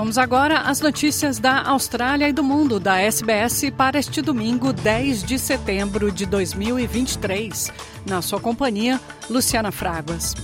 Vamos agora às notícias da Austrália e do mundo da SBS para este domingo, 10 de setembro de 2023. Na sua companhia, Luciana Fraguas.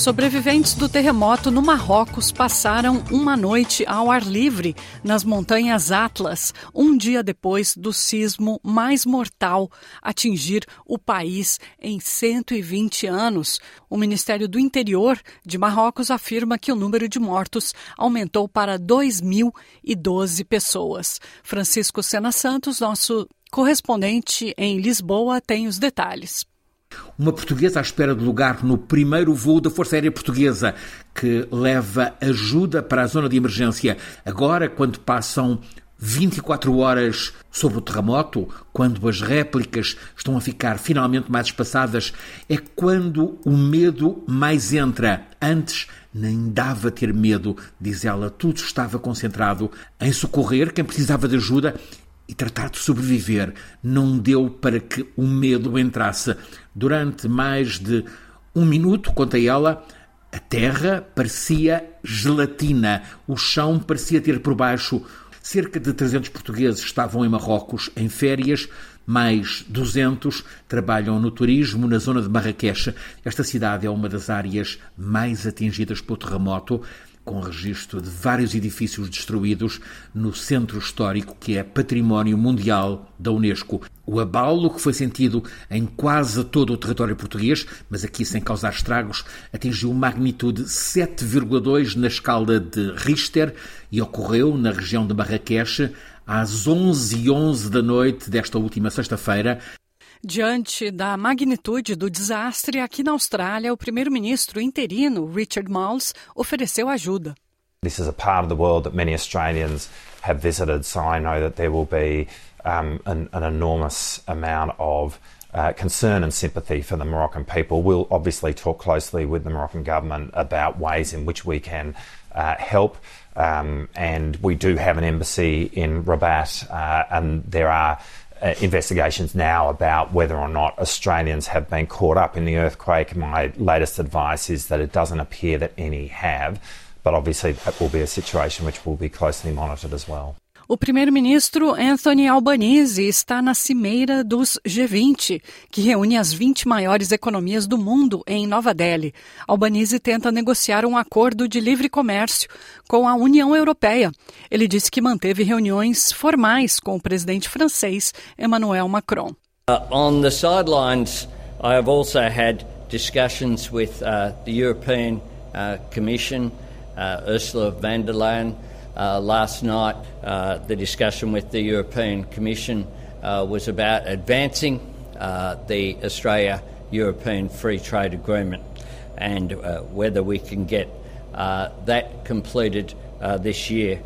Sobreviventes do terremoto no Marrocos passaram uma noite ao ar livre nas montanhas Atlas, um dia depois do sismo mais mortal atingir o país em 120 anos. O Ministério do Interior de Marrocos afirma que o número de mortos aumentou para 2.012 pessoas. Francisco Sena Santos, nosso correspondente em Lisboa, tem os detalhes. Uma portuguesa à espera de lugar no primeiro voo da Força Aérea Portuguesa, que leva ajuda para a zona de emergência. Agora, quando passam 24 horas sobre o terremoto, quando as réplicas estão a ficar finalmente mais espaçadas, é quando o medo mais entra. Antes nem dava ter medo, diz ela, tudo estava concentrado em socorrer quem precisava de ajuda e tratar de sobreviver. Não deu para que o medo entrasse. Durante mais de um minuto, conta ela, a terra parecia gelatina, o chão parecia ter por baixo. Cerca de 300 portugueses estavam em Marrocos em férias, mais 200 trabalham no turismo na zona de Marrakech. Esta cidade é uma das áreas mais atingidas pelo terremoto com registro de vários edifícios destruídos no centro histórico que é Património Mundial da Unesco. O abalo que foi sentido em quase todo o território português, mas aqui sem causar estragos, atingiu magnitude 7,2 na escala de Richter e ocorreu na região de Marrakech às 11h11 da noite desta última sexta-feira, Diante da magnitude do desastre aqui na Austrália, o primeiro-ministro interino Richard Marles ofereceu ajuda. This is a part of the world that many Australians have visited, so I know that there will be um, an, an, enormous amount of uh, concern and sympathy for the Moroccan people. We'll obviously talk closely with the Moroccan government about ways in which we can uh, help. Um, and we do have an embassy in Rabat, uh, and there are uh, investigations now about whether or not Australians have been caught up in the earthquake. My latest advice is that it doesn't appear that any have, but obviously that will be a situation which will be closely monitored as well. O primeiro-ministro Anthony Albanese está na cimeira dos G20, que reúne as 20 maiores economias do mundo em Nova Delhi. Albanese tenta negociar um acordo de livre comércio com a União Europeia. Ele disse que manteve reuniões formais com o presidente francês Emmanuel Macron. Uh, on the sidelines, I have also had discussions with uh, the European uh, Commission, uh, Ursula von der Leyen. Uh, last night, uh, the discussion with the European Commission uh, was about advancing uh, the Australia European Free Trade Agreement and uh, whether we can get uh, that completed this year.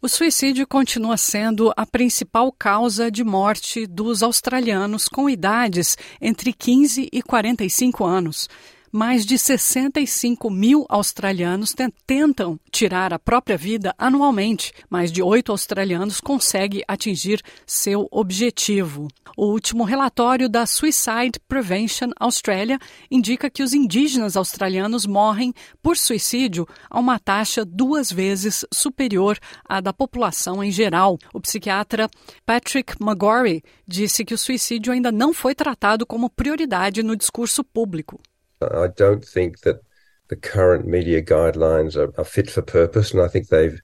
O suicídio continua sendo a principal causa de morte dos australianos com idades entre 15 e 45 anos mais de 65 mil australianos tentam tirar a própria vida anualmente. Mais de oito australianos conseguem atingir seu objetivo. O último relatório da Suicide Prevention Australia indica que os indígenas australianos morrem por suicídio a uma taxa duas vezes superior à da população em geral. O psiquiatra Patrick McGorry disse que o suicídio ainda não foi tratado como prioridade no discurso público. I don't think that the current media guidelines are, are, fit for purpose, and I think they've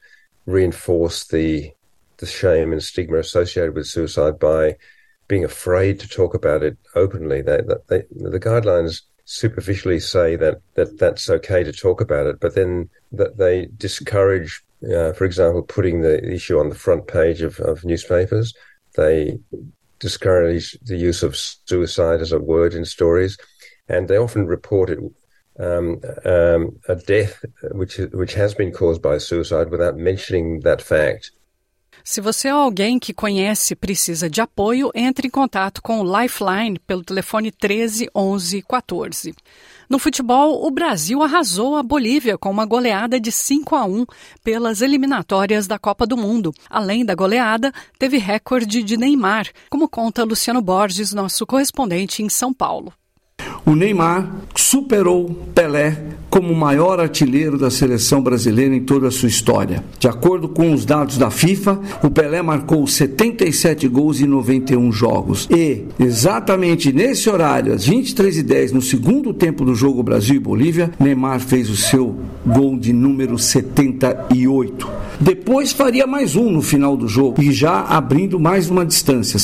reinforced the the shame and stigma associated with suicide by being afraid to talk about it openly. They, they, the guidelines superficially say that, that that's okay to talk about it, but then that they discourage, uh, for example, putting the issue on the front page of, of newspapers. They discourage the use of suicide as a word in stories and they often reported um, um, a death which which has been caused by suicide without mentioning that fact. Se você é alguém que conhece e precisa de apoio, entre em contato com o Lifeline pelo telefone 13 11 14. No futebol, o Brasil arrasou a Bolívia com uma goleada de 5 a 1 pelas eliminatórias da Copa do Mundo. Além da goleada, teve recorde de Neymar, como conta Luciano Borges, nosso correspondente em São Paulo. O Neymar superou Pelé como o maior artilheiro da seleção brasileira em toda a sua história. De acordo com os dados da FIFA, o Pelé marcou 77 gols em 91 jogos. E, exatamente nesse horário, às 23h10, no segundo tempo do jogo Brasil e Bolívia, Neymar fez o seu gol de número 78. Depois faria mais um no final do jogo e já abrindo mais uma distância,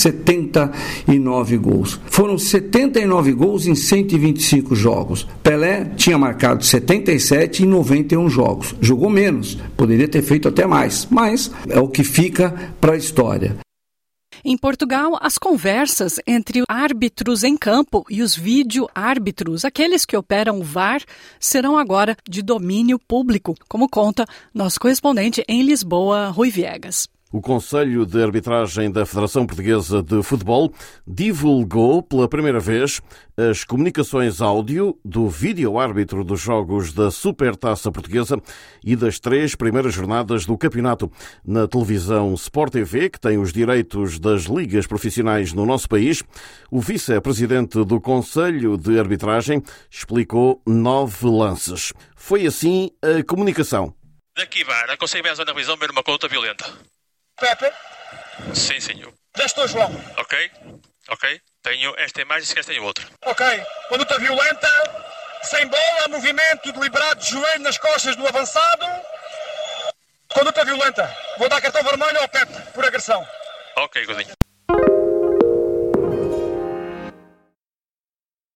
79 gols. Foram 79 gols em 125 jogos. Pelé tinha marcado 77 em 91 jogos. Jogou menos, poderia ter feito até mais, mas é o que fica para a história. Em Portugal, as conversas entre árbitros em campo e os vídeo-árbitros, aqueles que operam o VAR, serão agora de domínio público, como conta nosso correspondente em Lisboa, Rui Viegas. O Conselho de Arbitragem da Federação Portuguesa de Futebol divulgou pela primeira vez as comunicações áudio do vídeo-árbitro dos jogos da Supertaça Portuguesa e das três primeiras jornadas do campeonato. Na televisão Sport TV, que tem os direitos das ligas profissionais no nosso país, o vice-presidente do Conselho de Arbitragem explicou nove lances. Foi assim a comunicação. Daqui, VAR, aconselho a zona de visão ver uma conta violenta. Pepe? Sim, senhor. Já estou, João. Ok, ok. Tenho esta imagem, se quer tenho outra. Ok. Conduta violenta, sem bola, movimento deliberado de joelho nas costas do avançado. Conduta violenta. Vou dar cartão vermelho ao Pepe por agressão. Ok, Godinho.